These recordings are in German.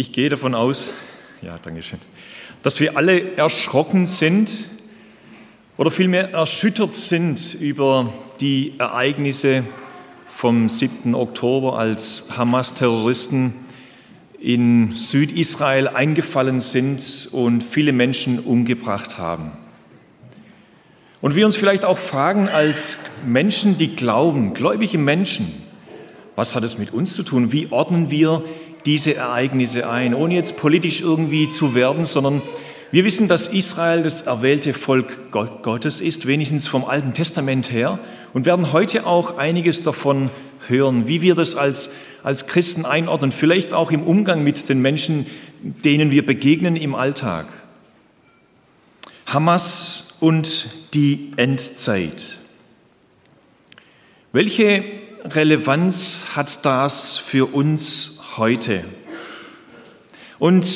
Ich gehe davon aus, ja, danke schön, dass wir alle erschrocken sind oder vielmehr erschüttert sind über die Ereignisse vom 7. Oktober, als Hamas-Terroristen in Südisrael eingefallen sind und viele Menschen umgebracht haben. Und wir uns vielleicht auch fragen als Menschen, die glauben, gläubige Menschen, was hat es mit uns zu tun? Wie ordnen wir diese Ereignisse ein, ohne jetzt politisch irgendwie zu werden, sondern wir wissen, dass Israel das erwählte Volk Gottes ist, wenigstens vom Alten Testament her, und werden heute auch einiges davon hören, wie wir das als, als Christen einordnen, vielleicht auch im Umgang mit den Menschen, denen wir begegnen im Alltag. Hamas und die Endzeit. Welche Relevanz hat das für uns heute? Und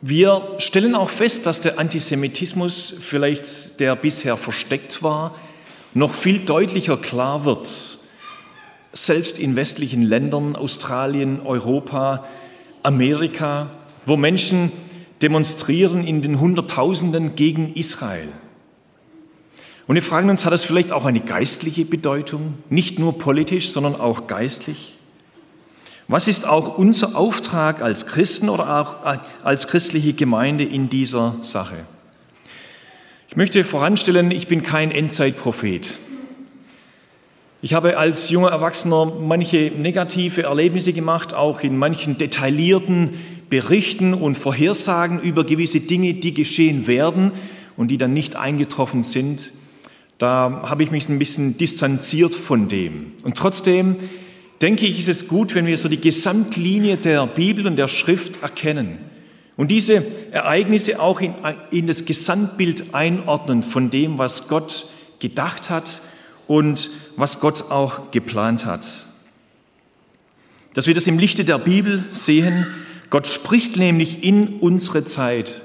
wir stellen auch fest, dass der Antisemitismus, vielleicht der bisher versteckt war, noch viel deutlicher klar wird. Selbst in westlichen Ländern, Australien, Europa, Amerika, wo Menschen demonstrieren in den Hunderttausenden gegen Israel. Und wir fragen uns, hat das vielleicht auch eine geistliche Bedeutung? Nicht nur politisch, sondern auch geistlich? Was ist auch unser Auftrag als Christen oder auch als christliche Gemeinde in dieser Sache? Ich möchte voranstellen, ich bin kein Endzeitprophet. Ich habe als junger Erwachsener manche negative Erlebnisse gemacht, auch in manchen detaillierten Berichten und Vorhersagen über gewisse Dinge, die geschehen werden und die dann nicht eingetroffen sind. Da habe ich mich ein bisschen distanziert von dem. Und trotzdem denke ich, ist es gut, wenn wir so die Gesamtlinie der Bibel und der Schrift erkennen und diese Ereignisse auch in, in das Gesamtbild einordnen von dem, was Gott gedacht hat und was Gott auch geplant hat. Dass wir das im Lichte der Bibel sehen, Gott spricht nämlich in unsere Zeit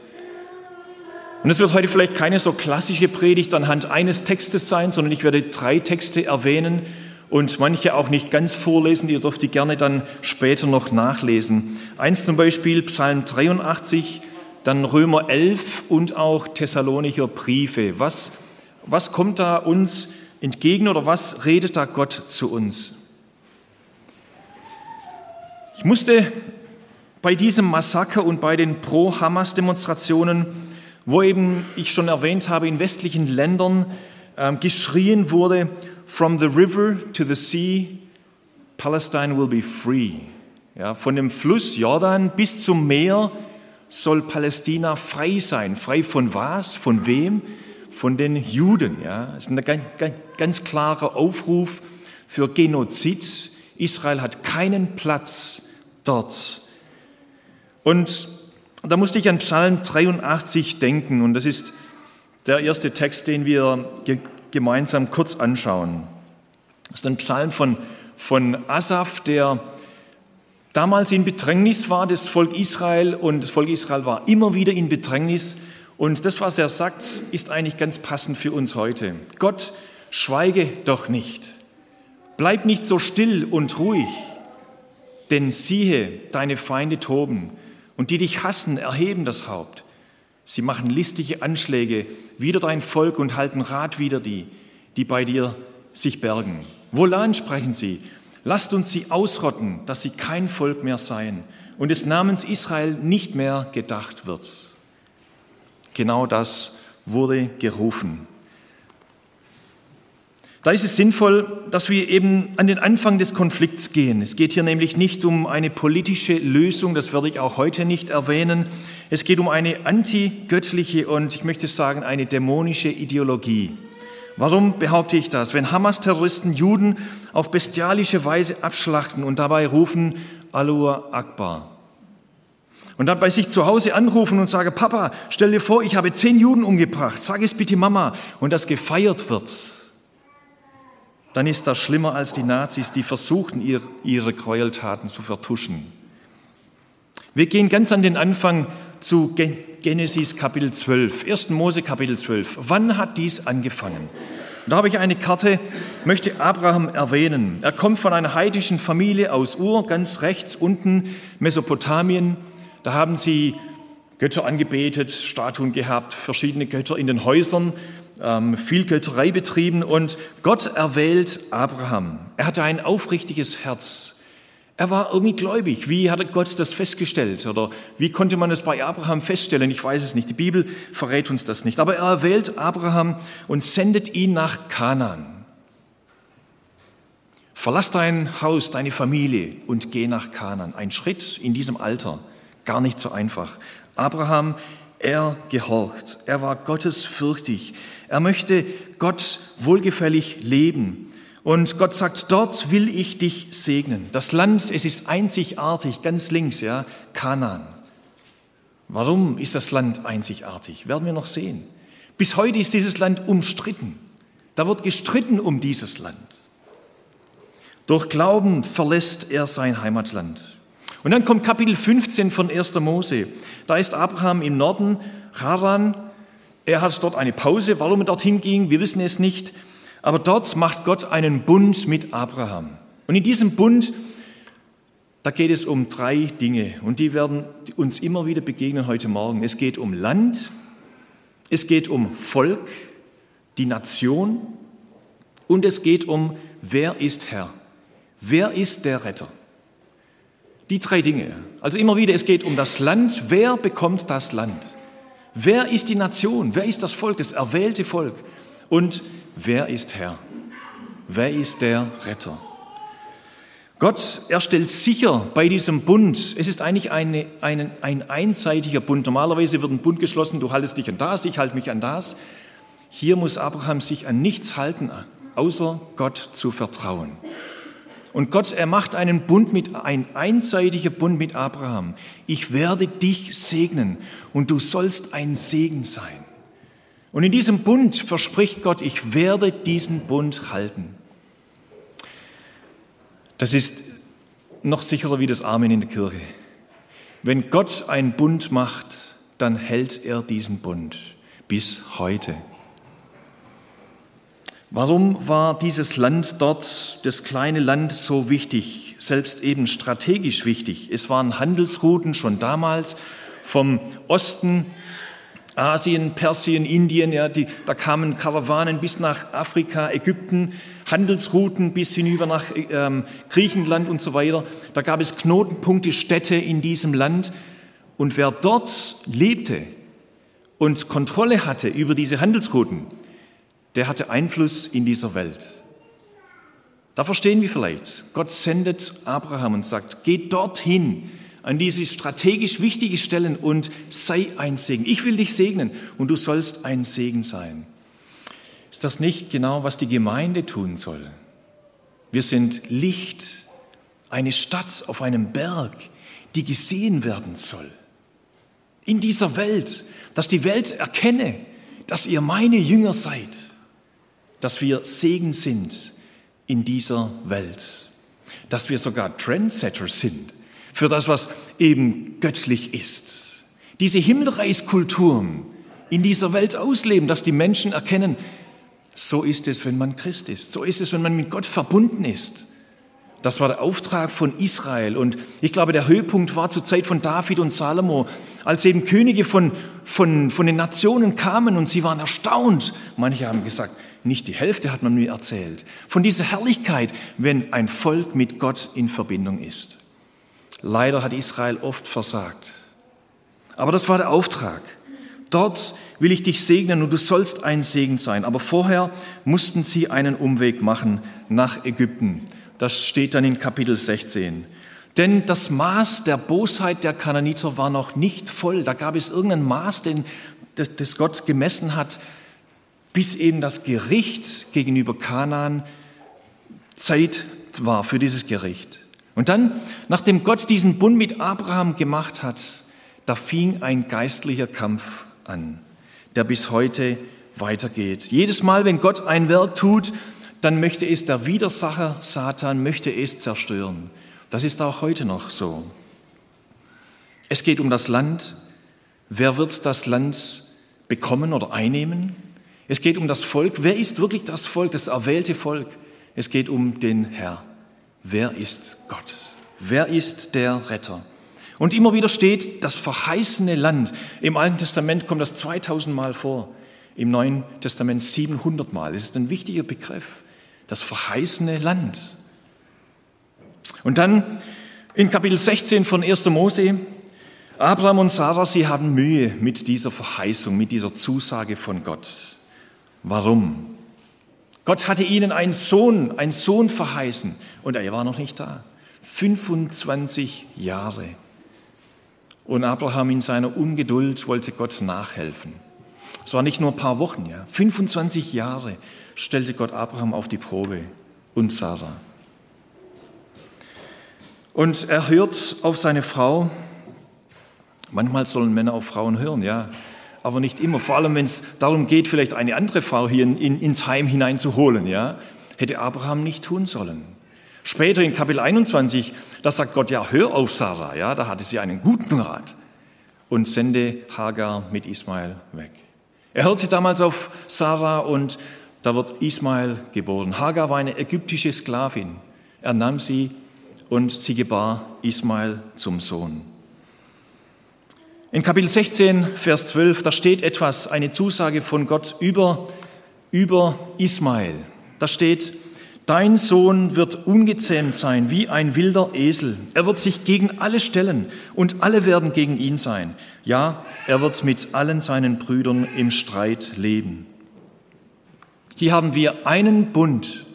und es wird heute vielleicht keine so klassische Predigt anhand eines Textes sein, sondern ich werde drei Texte erwähnen und manche auch nicht ganz vorlesen, ihr dürft die gerne dann später noch nachlesen. Eins zum Beispiel Psalm 83, dann Römer 11 und auch Thessalonicher Briefe. Was, was kommt da uns entgegen oder was redet da Gott zu uns? Ich musste bei diesem Massaker und bei den Pro-Hamas-Demonstrationen wo eben ich schon erwähnt habe, in westlichen Ländern äh, geschrien wurde, From the river to the sea, Palestine will be free. Ja, von dem Fluss Jordan bis zum Meer soll Palästina frei sein. Frei von was? Von wem? Von den Juden. Ja, das ist ein ganz, ganz, klarer Aufruf für Genozid. Israel hat keinen Platz dort. Und da musste ich an Psalm 83 denken und das ist der erste Text, den wir gemeinsam kurz anschauen. Das ist ein Psalm von, von Asaf, der damals in Bedrängnis war, das Volk Israel, und das Volk Israel war immer wieder in Bedrängnis. Und das, was er sagt, ist eigentlich ganz passend für uns heute. Gott, schweige doch nicht. Bleib nicht so still und ruhig, denn siehe, deine Feinde toben. Und die dich hassen, erheben das Haupt. Sie machen listige Anschläge wider dein Volk und halten Rat wider die, die bei dir sich bergen. Wohlan sprechen sie, lasst uns sie ausrotten, dass sie kein Volk mehr seien und des Namens Israel nicht mehr gedacht wird. Genau das wurde gerufen. Da ist es sinnvoll, dass wir eben an den Anfang des Konflikts gehen. Es geht hier nämlich nicht um eine politische Lösung, das werde ich auch heute nicht erwähnen. Es geht um eine antigöttliche und ich möchte sagen eine dämonische Ideologie. Warum behaupte ich das? Wenn Hamas-Terroristen Juden auf bestialische Weise abschlachten und dabei rufen, Alua Akbar. Und dann bei sich zu Hause anrufen und sagen, Papa, stell dir vor, ich habe zehn Juden umgebracht, sag es bitte Mama. Und das gefeiert wird dann ist das schlimmer als die Nazis, die versuchten, ihre Gräueltaten zu vertuschen. Wir gehen ganz an den Anfang zu Genesis Kapitel 12, 1. Mose Kapitel 12. Wann hat dies angefangen? Da habe ich eine Karte, möchte Abraham erwähnen. Er kommt von einer heidischen Familie aus Ur, ganz rechts unten, Mesopotamien. Da haben sie Götter angebetet, Statuen gehabt, verschiedene Götter in den Häusern, ähm, viel Götterei betrieben und Gott erwählt Abraham. Er hatte ein aufrichtiges Herz. Er war irgendwie gläubig. Wie hat Gott das festgestellt? Oder wie konnte man es bei Abraham feststellen? Ich weiß es nicht. Die Bibel verrät uns das nicht. Aber er erwählt Abraham und sendet ihn nach Kanaan. Verlass dein Haus, deine Familie und geh nach Kanaan. Ein Schritt in diesem Alter, gar nicht so einfach. Abraham, er gehorcht. Er war gottesfürchtig. Er möchte Gott wohlgefällig leben. Und Gott sagt, dort will ich dich segnen. Das Land, es ist einzigartig, ganz links, ja, Kanaan. Warum ist das Land einzigartig? Werden wir noch sehen. Bis heute ist dieses Land umstritten. Da wird gestritten um dieses Land. Durch Glauben verlässt er sein Heimatland. Und dann kommt Kapitel 15 von 1. Mose. Da ist Abraham im Norden, Haran. Er hat dort eine Pause. Warum er dorthin ging, wir wissen es nicht. Aber dort macht Gott einen Bund mit Abraham. Und in diesem Bund, da geht es um drei Dinge und die werden uns immer wieder begegnen heute Morgen. Es geht um Land, es geht um Volk, die Nation und es geht um, wer ist Herr? Wer ist der Retter? Die drei Dinge. Also immer wieder, es geht um das Land. Wer bekommt das Land? Wer ist die Nation? Wer ist das Volk, das erwählte Volk? Und wer ist Herr? Wer ist der Retter? Gott, er stellt sicher bei diesem Bund, es ist eigentlich eine, eine, ein einseitiger Bund. Normalerweise wird ein Bund geschlossen, du haltest dich an das, ich halte mich an das. Hier muss Abraham sich an nichts halten, außer Gott zu vertrauen. Und Gott, er macht einen Bund mit, ein einseitiger Bund mit Abraham. Ich werde dich segnen und du sollst ein Segen sein. Und in diesem Bund verspricht Gott, ich werde diesen Bund halten. Das ist noch sicherer wie das Amen in der Kirche. Wenn Gott einen Bund macht, dann hält er diesen Bund bis heute. Warum war dieses Land dort, das kleine Land, so wichtig, selbst eben strategisch wichtig? Es waren Handelsrouten schon damals vom Osten Asien, Persien, Indien, ja, die, da kamen Karawanen bis nach Afrika, Ägypten, Handelsrouten bis hinüber nach ähm, Griechenland und so weiter. Da gab es Knotenpunkte, Städte in diesem Land. Und wer dort lebte und Kontrolle hatte über diese Handelsrouten, der hatte Einfluss in dieser Welt. Da verstehen wir vielleicht, Gott sendet Abraham und sagt, geht dorthin, an diese strategisch wichtige Stellen und sei ein Segen. Ich will dich segnen und du sollst ein Segen sein. Ist das nicht genau, was die Gemeinde tun soll? Wir sind Licht, eine Stadt auf einem Berg, die gesehen werden soll. In dieser Welt, dass die Welt erkenne, dass ihr meine Jünger seid, dass wir Segen sind in dieser Welt, dass wir sogar Trendsetter sind für das, was eben göttlich ist. Diese Himmelreichskulturen in dieser Welt ausleben, dass die Menschen erkennen, so ist es, wenn man Christ ist. So ist es, wenn man mit Gott verbunden ist. Das war der Auftrag von Israel. Und ich glaube, der Höhepunkt war zur Zeit von David und Salomo, als eben Könige von, von, von den Nationen kamen und sie waren erstaunt. Manche haben gesagt, nicht die Hälfte hat man mir erzählt. Von dieser Herrlichkeit, wenn ein Volk mit Gott in Verbindung ist. Leider hat Israel oft versagt. Aber das war der Auftrag. Dort will ich dich segnen und du sollst ein Segen sein. Aber vorher mussten sie einen Umweg machen nach Ägypten. Das steht dann in Kapitel 16. Denn das Maß der Bosheit der Kananiter war noch nicht voll. Da gab es irgendein Maß, den, das, das Gott gemessen hat, bis eben das Gericht gegenüber Kanaan Zeit war für dieses Gericht. Und dann, nachdem Gott diesen Bund mit Abraham gemacht hat, da fing ein geistlicher Kampf an, der bis heute weitergeht. Jedes Mal, wenn Gott ein Werk tut, dann möchte es der Widersacher Satan, möchte es zerstören. Das ist auch heute noch so. Es geht um das Land. Wer wird das Land bekommen oder einnehmen? Es geht um das Volk. Wer ist wirklich das Volk, das erwählte Volk? Es geht um den Herr. Wer ist Gott? Wer ist der Retter? Und immer wieder steht das verheißene Land. Im Alten Testament kommt das 2000 Mal vor, im Neuen Testament 700 Mal. Es ist ein wichtiger Begriff, das verheißene Land. Und dann in Kapitel 16 von 1. Mose, Abraham und Sarah, sie haben Mühe mit dieser Verheißung, mit dieser Zusage von Gott. Warum? Gott hatte ihnen einen Sohn, einen Sohn verheißen und er war noch nicht da. 25 Jahre. Und Abraham in seiner Ungeduld wollte Gott nachhelfen. Es war nicht nur ein paar Wochen, ja. 25 Jahre stellte Gott Abraham auf die Probe und Sarah. Und er hört auf seine Frau. Manchmal sollen Männer auf Frauen hören, ja, aber nicht immer. Vor allem, wenn es darum geht, vielleicht eine andere Frau hier in, in, ins Heim hineinzuholen, ja, hätte Abraham nicht tun sollen. Später in Kapitel 21, da sagt Gott, ja, hör auf Sarah, ja, da hatte sie einen guten Rat und sende Hagar mit Ismael weg. Er hörte damals auf Sarah und da wird Ismael geboren. Hagar war eine ägyptische Sklavin. Er nahm sie und sie gebar Ismael zum Sohn. In Kapitel 16, Vers 12, da steht etwas, eine Zusage von Gott über, über Ismael. Da steht, Dein Sohn wird ungezähmt sein wie ein wilder Esel. Er wird sich gegen alle stellen und alle werden gegen ihn sein. Ja, er wird mit allen seinen Brüdern im Streit leben. Hier haben wir einen Bund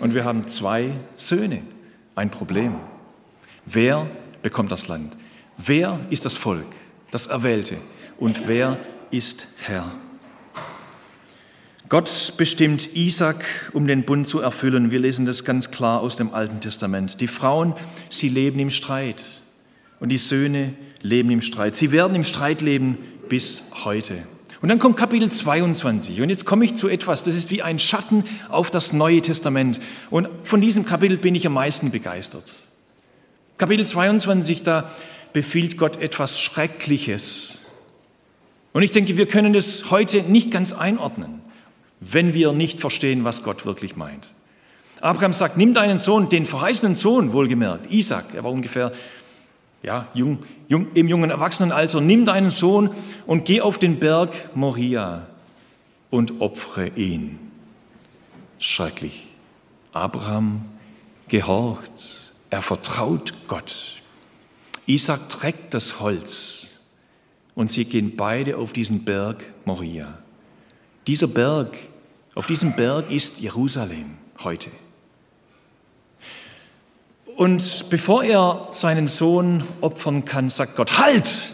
und wir haben zwei Söhne. Ein Problem. Wer bekommt das Land? Wer ist das Volk, das Erwählte? Und wer ist Herr? Gott bestimmt Isaac, um den Bund zu erfüllen. Wir lesen das ganz klar aus dem Alten Testament. Die Frauen, sie leben im Streit und die Söhne leben im Streit. Sie werden im Streit leben bis heute. Und dann kommt Kapitel 22 und jetzt komme ich zu etwas, das ist wie ein Schatten auf das Neue Testament. Und von diesem Kapitel bin ich am meisten begeistert. Kapitel 22, da befiehlt Gott etwas Schreckliches. Und ich denke, wir können das heute nicht ganz einordnen wenn wir nicht verstehen, was Gott wirklich meint. Abraham sagt, nimm deinen Sohn, den verheißenen Sohn, wohlgemerkt, Isaac, er war ungefähr ja, jung, jung, im jungen Erwachsenenalter, nimm deinen Sohn und geh auf den Berg Moria und opfere ihn. Schrecklich. Abraham gehorcht, er vertraut Gott. Isaac trägt das Holz und sie gehen beide auf diesen Berg Moria. Dieser Berg auf diesem Berg ist Jerusalem heute. Und bevor er seinen Sohn opfern kann, sagt Gott, halt!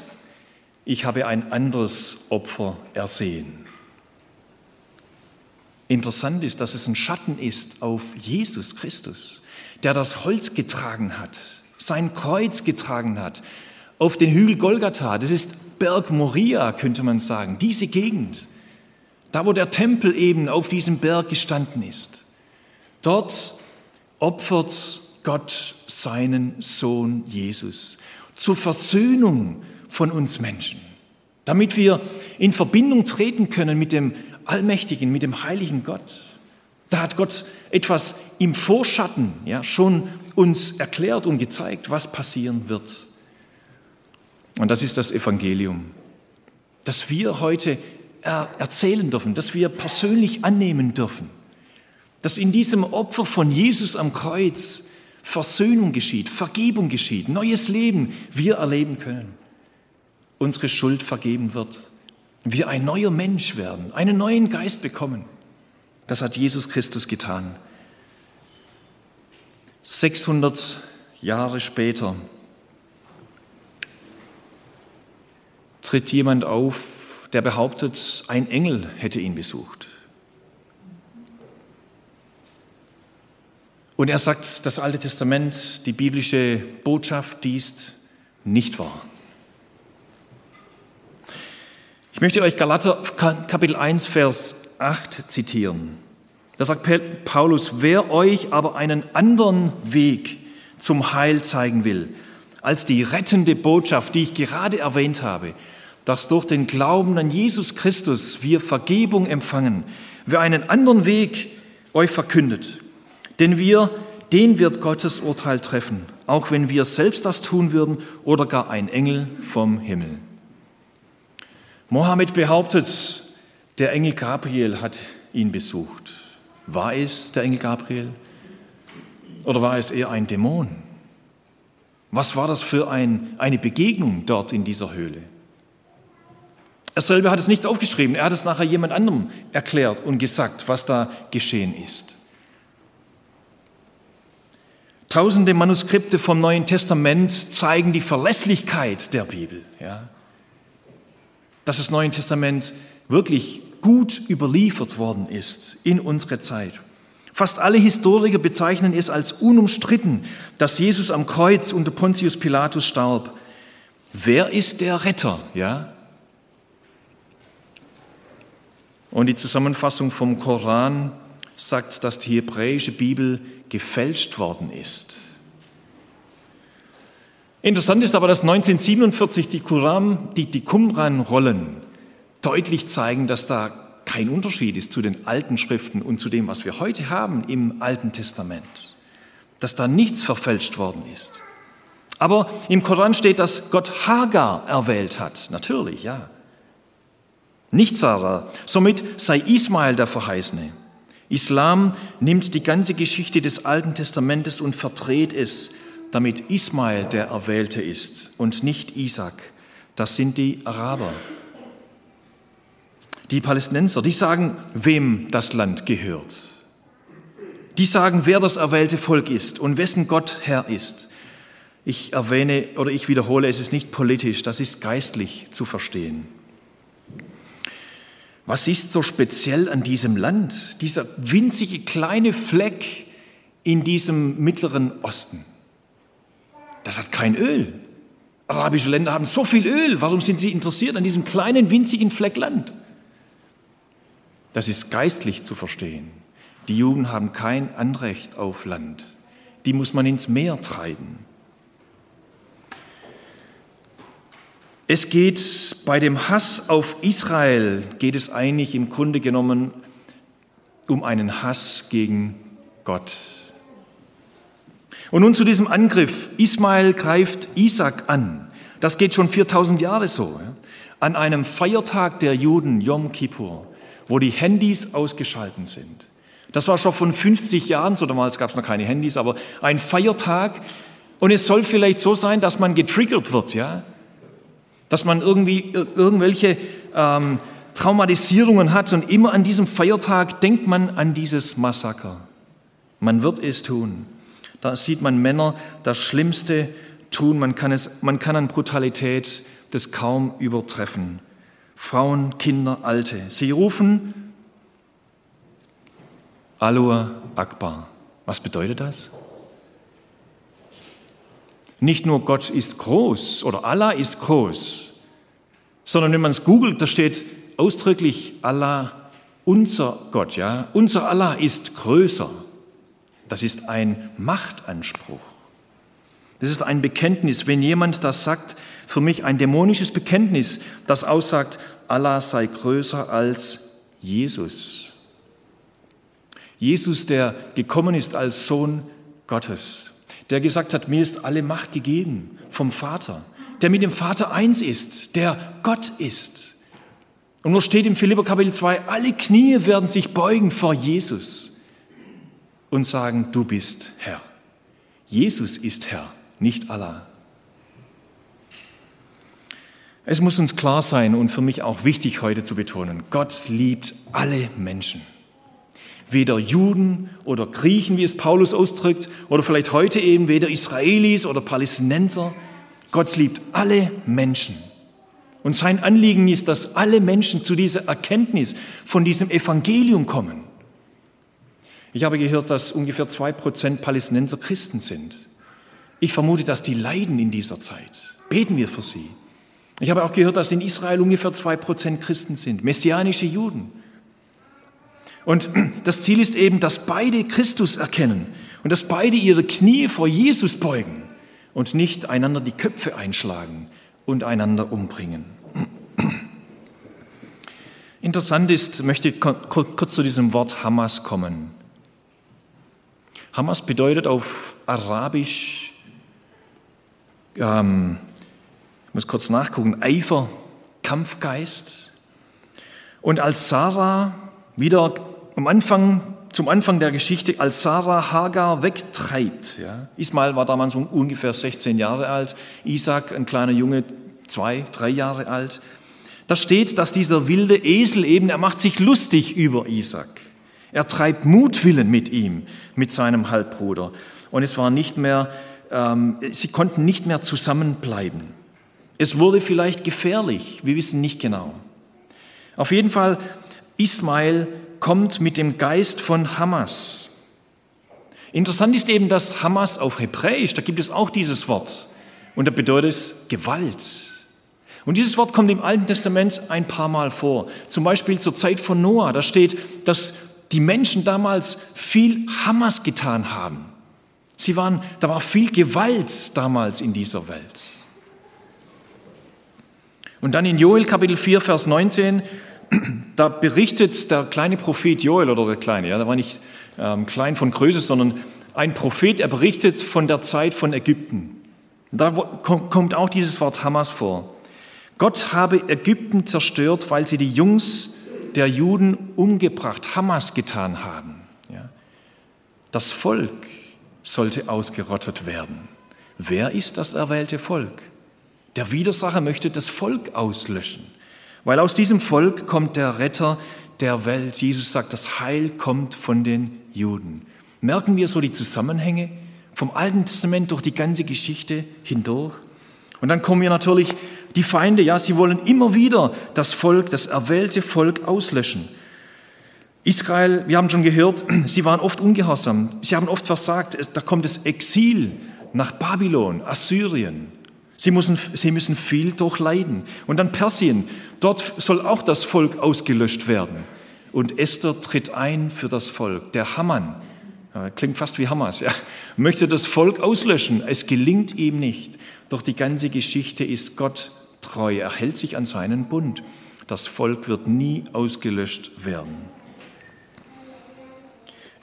Ich habe ein anderes Opfer ersehen. Interessant ist, dass es ein Schatten ist auf Jesus Christus, der das Holz getragen hat, sein Kreuz getragen hat, auf den Hügel Golgatha. Das ist Berg Moria, könnte man sagen, diese Gegend. Da, wo der Tempel eben auf diesem Berg gestanden ist, dort opfert Gott seinen Sohn Jesus zur Versöhnung von uns Menschen, damit wir in Verbindung treten können mit dem Allmächtigen, mit dem heiligen Gott. Da hat Gott etwas im Vorschatten ja, schon uns erklärt und gezeigt, was passieren wird. Und das ist das Evangelium, dass wir heute erzählen dürfen, dass wir persönlich annehmen dürfen, dass in diesem Opfer von Jesus am Kreuz Versöhnung geschieht, Vergebung geschieht, neues Leben wir erleben können, unsere Schuld vergeben wird, wir ein neuer Mensch werden, einen neuen Geist bekommen. Das hat Jesus Christus getan. 600 Jahre später tritt jemand auf, der behauptet, ein Engel hätte ihn besucht. Und er sagt, das Alte Testament, die biblische Botschaft, die ist nicht wahr. Ich möchte euch Galater Kapitel 1, Vers 8 zitieren. Da sagt Paulus, wer euch aber einen anderen Weg zum Heil zeigen will, als die rettende Botschaft, die ich gerade erwähnt habe, dass durch den Glauben an Jesus Christus wir Vergebung empfangen, wer einen anderen Weg euch verkündet. Denn wir, den wird Gottes Urteil treffen, auch wenn wir selbst das tun würden oder gar ein Engel vom Himmel. Mohammed behauptet, der Engel Gabriel hat ihn besucht. War es der Engel Gabriel oder war es eher ein Dämon? Was war das für ein, eine Begegnung dort in dieser Höhle? Er selber hat es nicht aufgeschrieben, er hat es nachher jemand anderem erklärt und gesagt, was da geschehen ist. Tausende Manuskripte vom Neuen Testament zeigen die Verlässlichkeit der Bibel. Ja? Dass das Neue Testament wirklich gut überliefert worden ist in unsere Zeit. Fast alle Historiker bezeichnen es als unumstritten, dass Jesus am Kreuz unter Pontius Pilatus starb. Wer ist der Retter? Ja? Und die Zusammenfassung vom Koran sagt, dass die hebräische Bibel gefälscht worden ist. Interessant ist aber, dass 1947 die, Qumran-Rollen deutlich zeigen, dass da kein Unterschied ist zu den alten Schriften und zu dem, was wir heute haben im Alten Testament. Dass da nichts verfälscht worden ist. Aber im Koran steht, dass Gott Hagar erwählt hat. Natürlich, ja. Nicht Sarah. Somit sei Ismael der Verheißene. Islam nimmt die ganze Geschichte des Alten Testamentes und verdreht es, damit Ismael der Erwählte ist und nicht Isaac. Das sind die Araber. Die Palästinenser, die sagen, wem das Land gehört. Die sagen, wer das erwählte Volk ist und wessen Gott Herr ist. Ich erwähne oder ich wiederhole, es ist nicht politisch, das ist geistlich zu verstehen. Was ist so speziell an diesem Land, dieser winzige kleine Fleck in diesem mittleren Osten? Das hat kein Öl. Arabische Länder haben so viel Öl. Warum sind sie interessiert an diesem kleinen, winzigen Fleck Land? Das ist geistlich zu verstehen. Die Juden haben kein Anrecht auf Land. Die muss man ins Meer treiben. Es geht bei dem Hass auf Israel, geht es eigentlich im Grunde genommen um einen Hass gegen Gott. Und nun zu diesem Angriff. Ismael greift Isaac an. Das geht schon 4000 Jahre so. An einem Feiertag der Juden, Yom Kippur, wo die Handys ausgeschalten sind. Das war schon von 50 Jahren, so damals gab es noch keine Handys, aber ein Feiertag. Und es soll vielleicht so sein, dass man getriggert wird, ja, dass man irgendwie irgendwelche ähm, Traumatisierungen hat und immer an diesem Feiertag denkt man an dieses Massaker. Man wird es tun. Da sieht man Männer das Schlimmste tun. Man kann, es, man kann an Brutalität das kaum übertreffen. Frauen, Kinder, Alte. Sie rufen Aloha Akbar. Was bedeutet das? Nicht nur Gott ist groß oder Allah ist groß, sondern wenn man es googelt, da steht ausdrücklich Allah, unser Gott, ja, unser Allah ist größer. Das ist ein Machtanspruch. Das ist ein Bekenntnis. Wenn jemand das sagt, für mich ein dämonisches Bekenntnis, das aussagt, Allah sei größer als Jesus. Jesus, der gekommen ist als Sohn Gottes der gesagt hat, mir ist alle Macht gegeben vom Vater, der mit dem Vater eins ist, der Gott ist. Und nur steht im Philipper Kapitel 2, alle Knie werden sich beugen vor Jesus und sagen, du bist Herr. Jesus ist Herr, nicht Allah. Es muss uns klar sein und für mich auch wichtig heute zu betonen, Gott liebt alle Menschen weder Juden oder Griechen, wie es Paulus ausdrückt, oder vielleicht heute eben weder Israelis oder Palästinenser. Gott liebt alle Menschen. Und sein Anliegen ist, dass alle Menschen zu dieser Erkenntnis von diesem Evangelium kommen. Ich habe gehört, dass ungefähr zwei Prozent Palästinenser Christen sind. Ich vermute, dass die leiden in dieser Zeit. Beten wir für sie. Ich habe auch gehört, dass in Israel ungefähr zwei Prozent Christen sind, messianische Juden. Und das Ziel ist eben, dass beide Christus erkennen und dass beide ihre Knie vor Jesus beugen und nicht einander die Köpfe einschlagen und einander umbringen. Interessant ist, möchte ich kurz zu diesem Wort Hamas kommen. Hamas bedeutet auf Arabisch, ähm, ich muss kurz nachgucken, Eifer, Kampfgeist. Und als Sarah wieder am Anfang, zum Anfang der Geschichte, als Sarah Hagar wegtreibt, ja, Ismael war damals ungefähr 16 Jahre alt, Isaac, ein kleiner Junge, zwei, drei Jahre alt, da steht, dass dieser wilde Esel eben, er macht sich lustig über Isaac. Er treibt Mutwillen mit ihm, mit seinem Halbbruder. Und es war nicht mehr, sie konnten nicht mehr zusammenbleiben. Es wurde vielleicht gefährlich, wir wissen nicht genau. Auf jeden Fall, Ismael kommt mit dem Geist von Hamas. Interessant ist eben, dass Hamas auf Hebräisch, da gibt es auch dieses Wort. Und da bedeutet es Gewalt. Und dieses Wort kommt im Alten Testament ein paar Mal vor. Zum Beispiel zur Zeit von Noah. Da steht, dass die Menschen damals viel Hamas getan haben. Sie waren, da war viel Gewalt damals in dieser Welt. Und dann in Joel Kapitel 4, Vers 19, da berichtet der kleine Prophet Joel, oder der kleine, ja, der war nicht ähm, klein von Größe, sondern ein Prophet, er berichtet von der Zeit von Ägypten. Da kommt auch dieses Wort Hamas vor. Gott habe Ägypten zerstört, weil sie die Jungs der Juden umgebracht, Hamas getan haben. Das Volk sollte ausgerottet werden. Wer ist das erwählte Volk? Der Widersacher möchte das Volk auslöschen, weil aus diesem Volk kommt der Retter der Welt. Jesus sagt, das Heil kommt von den Juden. Merken wir so die Zusammenhänge vom Alten Testament durch die ganze Geschichte hindurch? Und dann kommen wir natürlich die Feinde, ja, sie wollen immer wieder das Volk, das erwählte Volk auslöschen. Israel, wir haben schon gehört, sie waren oft ungehorsam, sie haben oft versagt, da kommt das Exil nach Babylon, Assyrien. Sie müssen, sie müssen viel durchleiden. Und dann Persien, dort soll auch das Volk ausgelöscht werden. Und Esther tritt ein für das Volk. Der Hammann, klingt fast wie Hamas, ja, möchte das Volk auslöschen. Es gelingt ihm nicht. Doch die ganze Geschichte ist Gott treu. Er hält sich an seinen Bund. Das Volk wird nie ausgelöscht werden.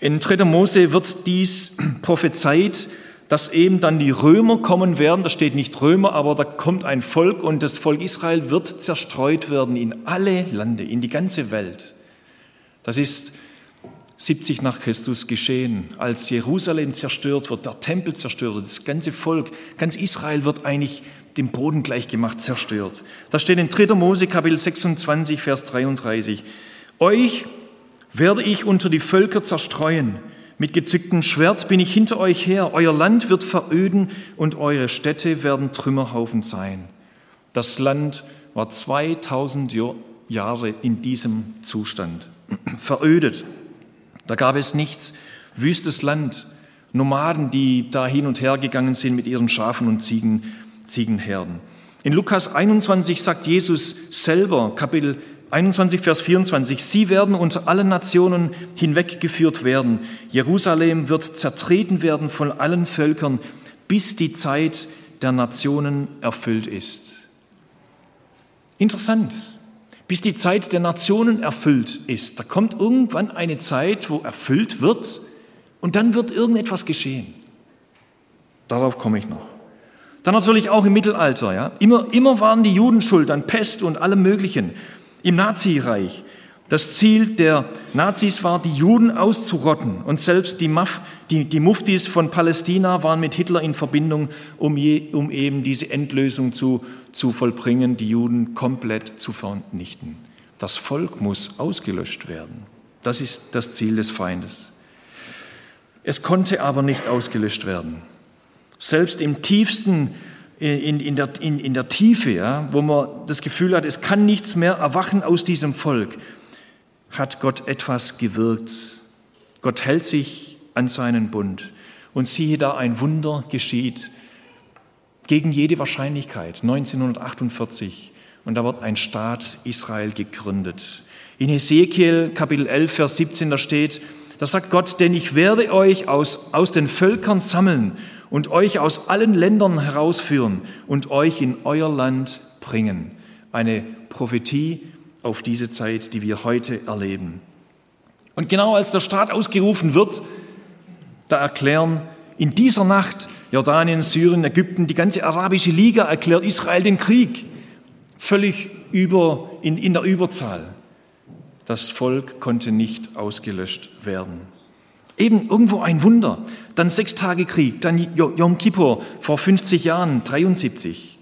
In 3. Mose wird dies prophezeit, dass eben dann die Römer kommen werden. Da steht nicht Römer, aber da kommt ein Volk und das Volk Israel wird zerstreut werden in alle Lande, in die ganze Welt. Das ist 70 nach Christus geschehen, als Jerusalem zerstört wird, der Tempel zerstört wird, das ganze Volk, ganz Israel wird eigentlich dem Boden gleichgemacht, zerstört. Da steht in 3. Mose Kapitel 26, Vers 33, Euch werde ich unter die Völker zerstreuen, mit gezücktem Schwert bin ich hinter euch her, euer Land wird veröden und eure Städte werden Trümmerhaufen sein. Das Land war 2000 Jahre in diesem Zustand, verödet. Da gab es nichts, wüstes Land, Nomaden, die da hin und her gegangen sind mit ihren Schafen und Ziegen, Ziegenherden. In Lukas 21 sagt Jesus selber, Kapitel 21, Vers 24, Sie werden unter allen Nationen hinweggeführt werden. Jerusalem wird zertreten werden von allen Völkern, bis die Zeit der Nationen erfüllt ist. Interessant bis die Zeit der Nationen erfüllt ist. Da kommt irgendwann eine Zeit, wo erfüllt wird und dann wird irgendetwas geschehen. Darauf komme ich noch. Dann natürlich auch im Mittelalter. Ja? Immer, immer waren die Juden schuld an Pest und allem Möglichen. Im Nazireich. Das Ziel der Nazis war, die Juden auszurotten. Und selbst die, Maf, die, die Muftis von Palästina waren mit Hitler in Verbindung, um, je, um eben diese Endlösung zu, zu vollbringen, die Juden komplett zu vernichten. Das Volk muss ausgelöscht werden. Das ist das Ziel des Feindes. Es konnte aber nicht ausgelöscht werden. Selbst im tiefsten, in, in, der, in, in der Tiefe, ja, wo man das Gefühl hat, es kann nichts mehr erwachen aus diesem Volk, hat Gott etwas gewirkt. Gott hält sich an seinen Bund. Und siehe da, ein Wunder geschieht gegen jede Wahrscheinlichkeit. 1948. Und da wird ein Staat Israel gegründet. In Hesekiel Kapitel 11, Vers 17, da steht, da sagt Gott, denn ich werde euch aus, aus den Völkern sammeln und euch aus allen Ländern herausführen und euch in euer Land bringen. Eine Prophetie auf diese Zeit, die wir heute erleben. Und genau als der Staat ausgerufen wird, da erklären in dieser Nacht Jordanien, Syrien, Ägypten, die ganze arabische Liga erklärt Israel den Krieg. Völlig über, in, in der Überzahl. Das Volk konnte nicht ausgelöscht werden. Eben irgendwo ein Wunder. Dann sechs Tage Krieg, dann Yom Kippur vor 50 Jahren, 73.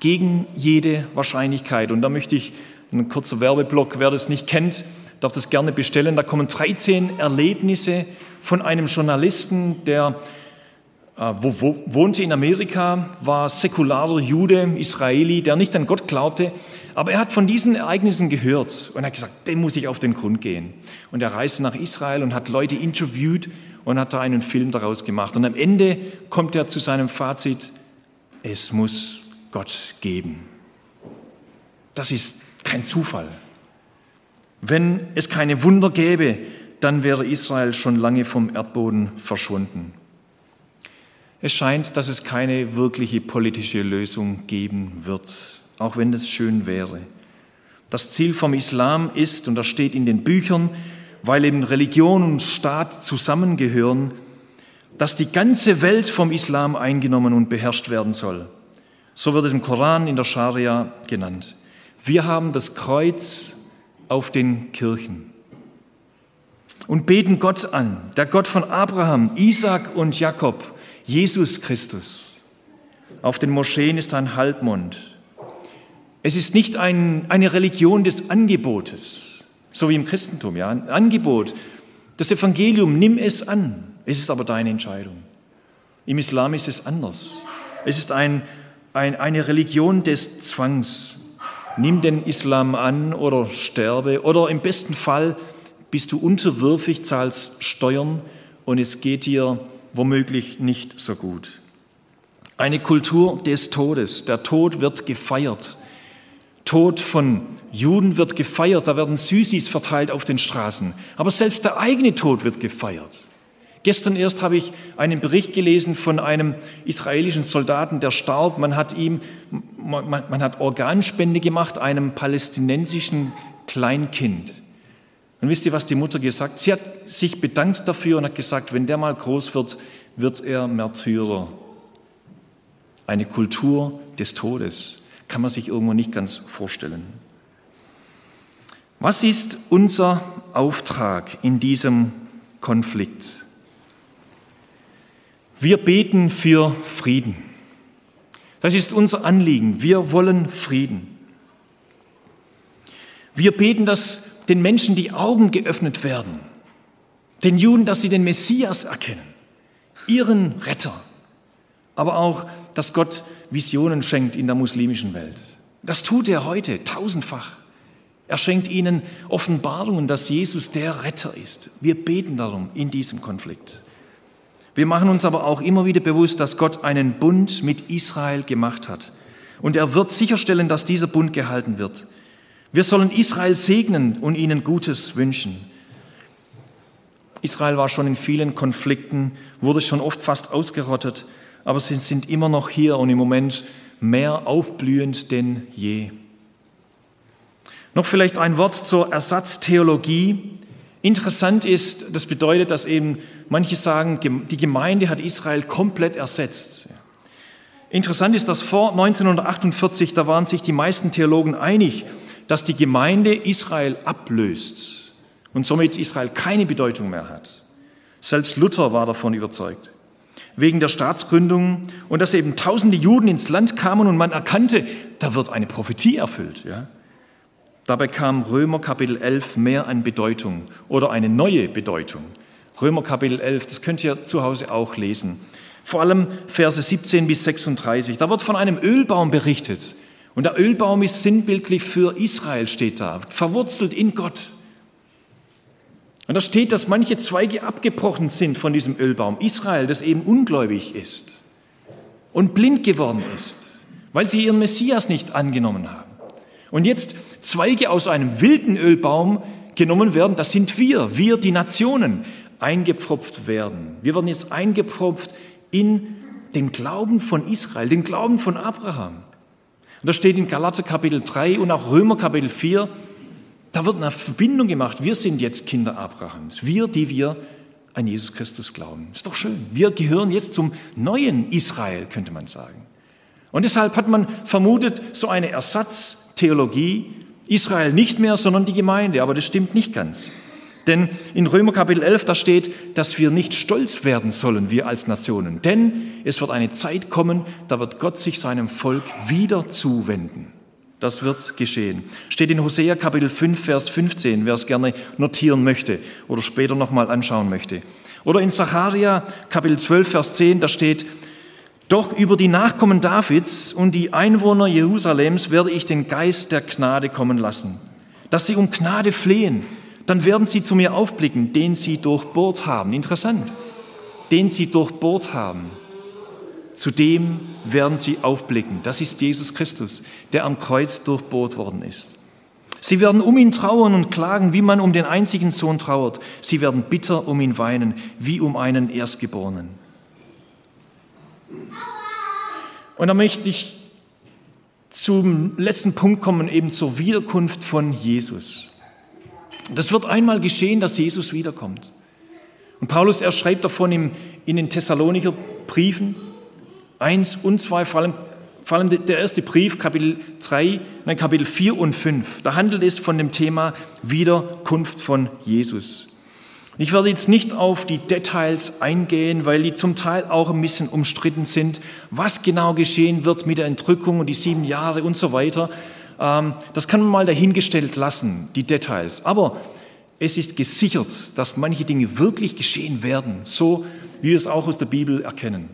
Gegen jede Wahrscheinlichkeit. Und da möchte ich ein kurzer Werbeblock, wer das nicht kennt, darf das gerne bestellen. Da kommen 13 Erlebnisse von einem Journalisten, der wo, wo, wohnte in Amerika, war säkularer Jude, Israeli, der nicht an Gott glaubte, aber er hat von diesen Ereignissen gehört und hat gesagt, dem muss ich auf den Grund gehen. Und er reiste nach Israel und hat Leute interviewt und hat da einen Film daraus gemacht. Und am Ende kommt er zu seinem Fazit, es muss Gott geben. Das ist kein Zufall. Wenn es keine Wunder gäbe, dann wäre Israel schon lange vom Erdboden verschwunden. Es scheint, dass es keine wirkliche politische Lösung geben wird, auch wenn es schön wäre. Das Ziel vom Islam ist, und das steht in den Büchern, weil eben Religion und Staat zusammengehören, dass die ganze Welt vom Islam eingenommen und beherrscht werden soll. So wird es im Koran in der Scharia genannt. Wir haben das Kreuz auf den Kirchen und beten Gott an, der Gott von Abraham, Isaac und Jakob, Jesus Christus. Auf den Moscheen ist ein Halbmond. Es ist nicht ein, eine Religion des Angebotes, so wie im Christentum, ja, ein Angebot. Das Evangelium, nimm es an. Es ist aber deine Entscheidung. Im Islam ist es anders. Es ist ein, ein, eine Religion des Zwangs. Nimm den Islam an oder sterbe. Oder im besten Fall bist du unterwürfig, zahlst Steuern und es geht dir womöglich nicht so gut. Eine Kultur des Todes. Der Tod wird gefeiert. Tod von Juden wird gefeiert. Da werden Süßis verteilt auf den Straßen. Aber selbst der eigene Tod wird gefeiert. Gestern erst habe ich einen Bericht gelesen von einem israelischen Soldaten, der starb. Man hat ihm, man, man hat Organspende gemacht, einem palästinensischen Kleinkind. Und wisst ihr, was die Mutter gesagt hat? Sie hat sich bedankt dafür und hat gesagt, wenn der mal groß wird, wird er Märtyrer. Eine Kultur des Todes kann man sich irgendwo nicht ganz vorstellen. Was ist unser Auftrag in diesem Konflikt? Wir beten für Frieden. Das ist unser Anliegen. Wir wollen Frieden. Wir beten, dass den Menschen die Augen geöffnet werden, den Juden, dass sie den Messias erkennen, ihren Retter, aber auch, dass Gott Visionen schenkt in der muslimischen Welt. Das tut er heute tausendfach. Er schenkt ihnen Offenbarungen, dass Jesus der Retter ist. Wir beten darum in diesem Konflikt. Wir machen uns aber auch immer wieder bewusst, dass Gott einen Bund mit Israel gemacht hat. Und er wird sicherstellen, dass dieser Bund gehalten wird. Wir sollen Israel segnen und ihnen Gutes wünschen. Israel war schon in vielen Konflikten, wurde schon oft fast ausgerottet, aber sie sind immer noch hier und im Moment mehr aufblühend denn je. Noch vielleicht ein Wort zur Ersatztheologie. Interessant ist, das bedeutet, dass eben manche sagen, die Gemeinde hat Israel komplett ersetzt. Interessant ist, dass vor 1948, da waren sich die meisten Theologen einig, dass die Gemeinde Israel ablöst und somit Israel keine Bedeutung mehr hat. Selbst Luther war davon überzeugt. Wegen der Staatsgründung und dass eben tausende Juden ins Land kamen und man erkannte, da wird eine Prophetie erfüllt. Ja? Dabei kam Römer Kapitel 11 mehr an Bedeutung oder eine neue Bedeutung. Römer Kapitel 11, das könnt ihr zu Hause auch lesen. Vor allem Verse 17 bis 36. Da wird von einem Ölbaum berichtet, und der Ölbaum ist sinnbildlich für Israel, steht da, verwurzelt in Gott. Und da steht, dass manche Zweige abgebrochen sind von diesem Ölbaum. Israel, das eben ungläubig ist und blind geworden ist, weil sie ihren Messias nicht angenommen haben. Und jetzt Zweige aus einem wilden Ölbaum genommen werden, das sind wir, wir die Nationen, eingepfropft werden. Wir werden jetzt eingepfropft in den Glauben von Israel, den Glauben von Abraham. Und da steht in Galater Kapitel 3 und auch Römer Kapitel 4, da wird eine Verbindung gemacht. Wir sind jetzt Kinder Abrahams. Wir, die wir an Jesus Christus glauben. Ist doch schön. Wir gehören jetzt zum neuen Israel, könnte man sagen. Und deshalb hat man vermutet, so eine Ersatztheologie, Israel nicht mehr, sondern die Gemeinde. Aber das stimmt nicht ganz. Denn in Römer Kapitel 11, da steht, dass wir nicht stolz werden sollen, wir als Nationen. Denn es wird eine Zeit kommen, da wird Gott sich seinem Volk wieder zuwenden. Das wird geschehen. Steht in Hosea Kapitel 5, Vers 15, wer es gerne notieren möchte oder später nochmal anschauen möchte. Oder in Zacharia Kapitel 12, Vers 10, da steht, doch über die Nachkommen Davids und die Einwohner Jerusalems werde ich den Geist der Gnade kommen lassen, dass sie um Gnade flehen. Dann werden sie zu mir aufblicken, den sie durchbohrt haben. Interessant. Den sie durchbohrt haben. Zu dem werden sie aufblicken. Das ist Jesus Christus, der am Kreuz durchbohrt worden ist. Sie werden um ihn trauern und klagen, wie man um den einzigen Sohn trauert. Sie werden bitter um ihn weinen, wie um einen Erstgeborenen. Und da möchte ich zum letzten Punkt kommen, eben zur Wiederkunft von Jesus. Das wird einmal geschehen, dass Jesus wiederkommt. Und Paulus, er schreibt davon in den Thessalonicher Briefen, 1 und 2, vor allem, vor allem der erste Brief, Kapitel 3, nein, Kapitel 4 und 5. Da handelt es von dem Thema Wiederkunft von Jesus. Ich werde jetzt nicht auf die Details eingehen, weil die zum Teil auch ein bisschen umstritten sind, was genau geschehen wird mit der Entrückung und die sieben Jahre und so weiter. Ähm, das kann man mal dahingestellt lassen, die Details. Aber es ist gesichert, dass manche Dinge wirklich geschehen werden, so wie wir es auch aus der Bibel erkennen.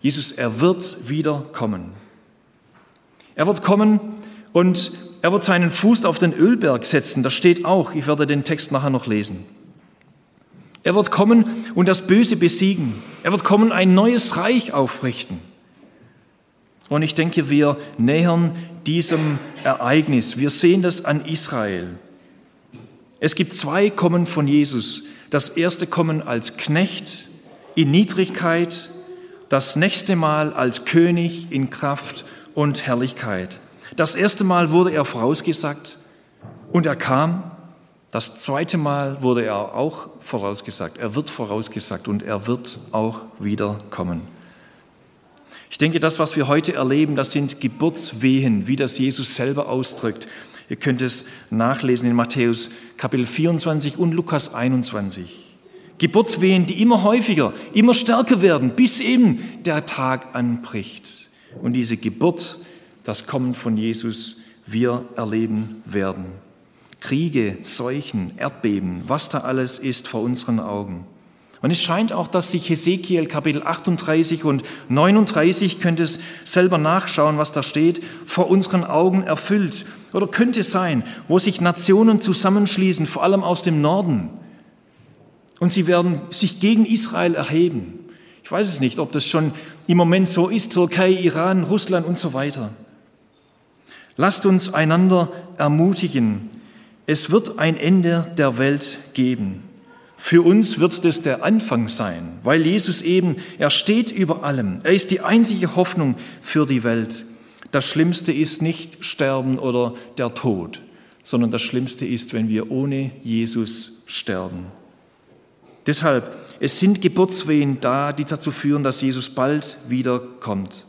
Jesus, er wird wieder kommen. Er wird kommen und er wird seinen Fuß auf den Ölberg setzen. Das steht auch. Ich werde den Text nachher noch lesen. Er wird kommen und das Böse besiegen. Er wird kommen, ein neues Reich aufrichten. Und ich denke, wir nähern diesem Ereignis. Wir sehen das an Israel. Es gibt zwei Kommen von Jesus. Das erste Kommen als Knecht in Niedrigkeit das nächste Mal als König in Kraft und Herrlichkeit. Das erste Mal wurde er vorausgesagt und er kam. Das zweite Mal wurde er auch vorausgesagt. Er wird vorausgesagt und er wird auch wieder kommen. Ich denke, das, was wir heute erleben, das sind Geburtswehen, wie das Jesus selber ausdrückt. Ihr könnt es nachlesen in Matthäus Kapitel 24 und Lukas 21. Geburtswehen, die immer häufiger, immer stärker werden, bis eben der Tag anbricht. Und diese Geburt, das Kommen von Jesus, wir erleben werden. Kriege, Seuchen, Erdbeben, was da alles ist vor unseren Augen. Und es scheint auch, dass sich Hesekiel Kapitel 38 und 39, könnt es selber nachschauen, was da steht, vor unseren Augen erfüllt. Oder könnte sein, wo sich Nationen zusammenschließen, vor allem aus dem Norden, und sie werden sich gegen Israel erheben. Ich weiß es nicht, ob das schon im Moment so ist, Türkei, Iran, Russland und so weiter. Lasst uns einander ermutigen. Es wird ein Ende der Welt geben. Für uns wird das der Anfang sein, weil Jesus eben, er steht über allem. Er ist die einzige Hoffnung für die Welt. Das Schlimmste ist nicht Sterben oder der Tod, sondern das Schlimmste ist, wenn wir ohne Jesus sterben. Deshalb, es sind Geburtswehen da, die dazu führen, dass Jesus bald wiederkommt.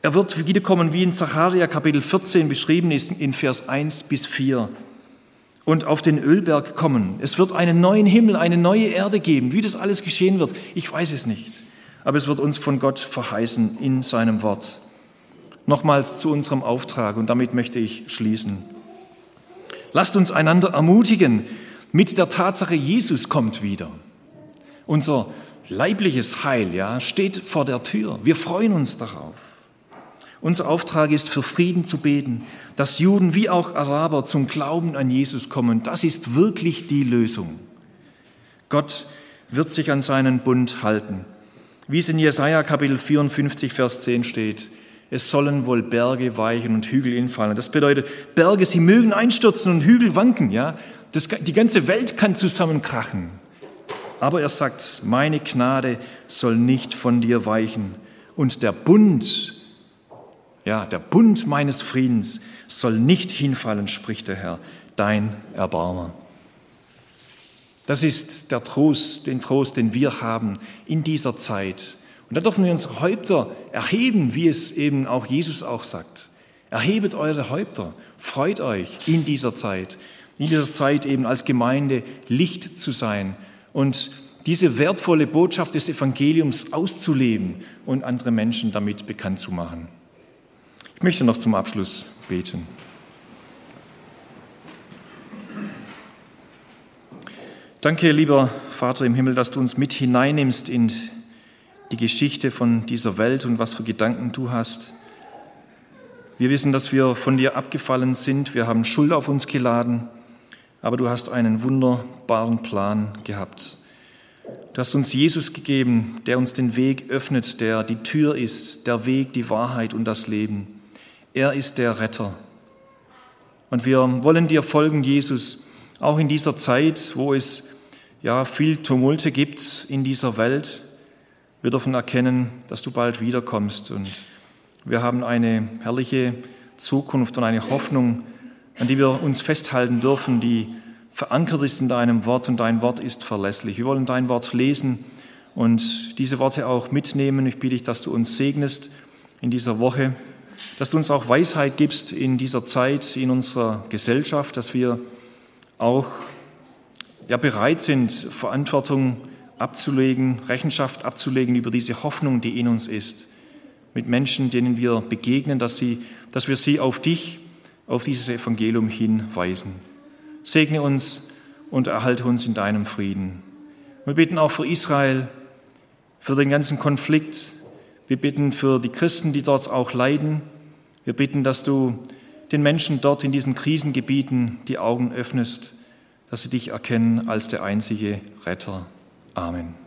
Er wird wiederkommen, wie in Zacharia Kapitel 14 beschrieben ist, in Vers 1 bis 4. Und auf den Ölberg kommen. Es wird einen neuen Himmel, eine neue Erde geben. Wie das alles geschehen wird, ich weiß es nicht. Aber es wird uns von Gott verheißen in seinem Wort. Nochmals zu unserem Auftrag und damit möchte ich schließen. Lasst uns einander ermutigen mit der Tatsache, Jesus kommt wieder. Unser leibliches Heil ja, steht vor der Tür. Wir freuen uns darauf. Unser Auftrag ist, für Frieden zu beten, dass Juden wie auch Araber zum Glauben an Jesus kommen. Das ist wirklich die Lösung. Gott wird sich an seinen Bund halten. Wie es in Jesaja Kapitel 54, Vers 10 steht, es sollen wohl Berge weichen und Hügel infallen. Das bedeutet, Berge, sie mögen einstürzen und Hügel wanken. Ja? Das, die ganze Welt kann zusammenkrachen. Aber er sagt, meine Gnade soll nicht von dir weichen und der Bund Ja, der Bund meines Friedens soll nicht hinfallen, spricht der Herr, dein Erbarmer. Das ist der Trost, den Trost, den wir haben in dieser Zeit. Und da dürfen wir unsere Häupter erheben, wie es eben auch Jesus auch sagt. Erhebet eure Häupter, freut euch in dieser Zeit, in dieser Zeit eben als Gemeinde Licht zu sein und diese wertvolle Botschaft des Evangeliums auszuleben und andere Menschen damit bekannt zu machen. Ich möchte noch zum Abschluss beten. Danke, lieber Vater im Himmel, dass du uns mit hineinnimmst in die Geschichte von dieser Welt und was für Gedanken du hast. Wir wissen, dass wir von dir abgefallen sind, wir haben Schuld auf uns geladen, aber du hast einen wunderbaren Plan gehabt. Du hast uns Jesus gegeben, der uns den Weg öffnet, der die Tür ist, der Weg, die Wahrheit und das Leben. Er ist der Retter. Und wir wollen dir folgen, Jesus, auch in dieser Zeit, wo es ja, viel Tumulte gibt in dieser Welt. Wir dürfen erkennen, dass du bald wiederkommst und wir haben eine herrliche Zukunft und eine Hoffnung, an die wir uns festhalten dürfen, die verankert ist in deinem Wort und dein Wort ist verlässlich. Wir wollen dein Wort lesen und diese Worte auch mitnehmen. Ich bitte dich, dass du uns segnest in dieser Woche, dass du uns auch Weisheit gibst in dieser Zeit, in unserer Gesellschaft, dass wir auch ja, bereit sind, Verantwortung abzulegen, Rechenschaft abzulegen über diese Hoffnung, die in uns ist, mit Menschen, denen wir begegnen, dass, sie, dass wir sie auf dich, auf dieses Evangelium hinweisen. Segne uns und erhalte uns in deinem Frieden. Wir bitten auch für Israel, für den ganzen Konflikt. Wir bitten für die Christen, die dort auch leiden. Wir bitten, dass du den Menschen dort in diesen Krisengebieten die Augen öffnest dass sie dich erkennen als der einzige Retter. Amen.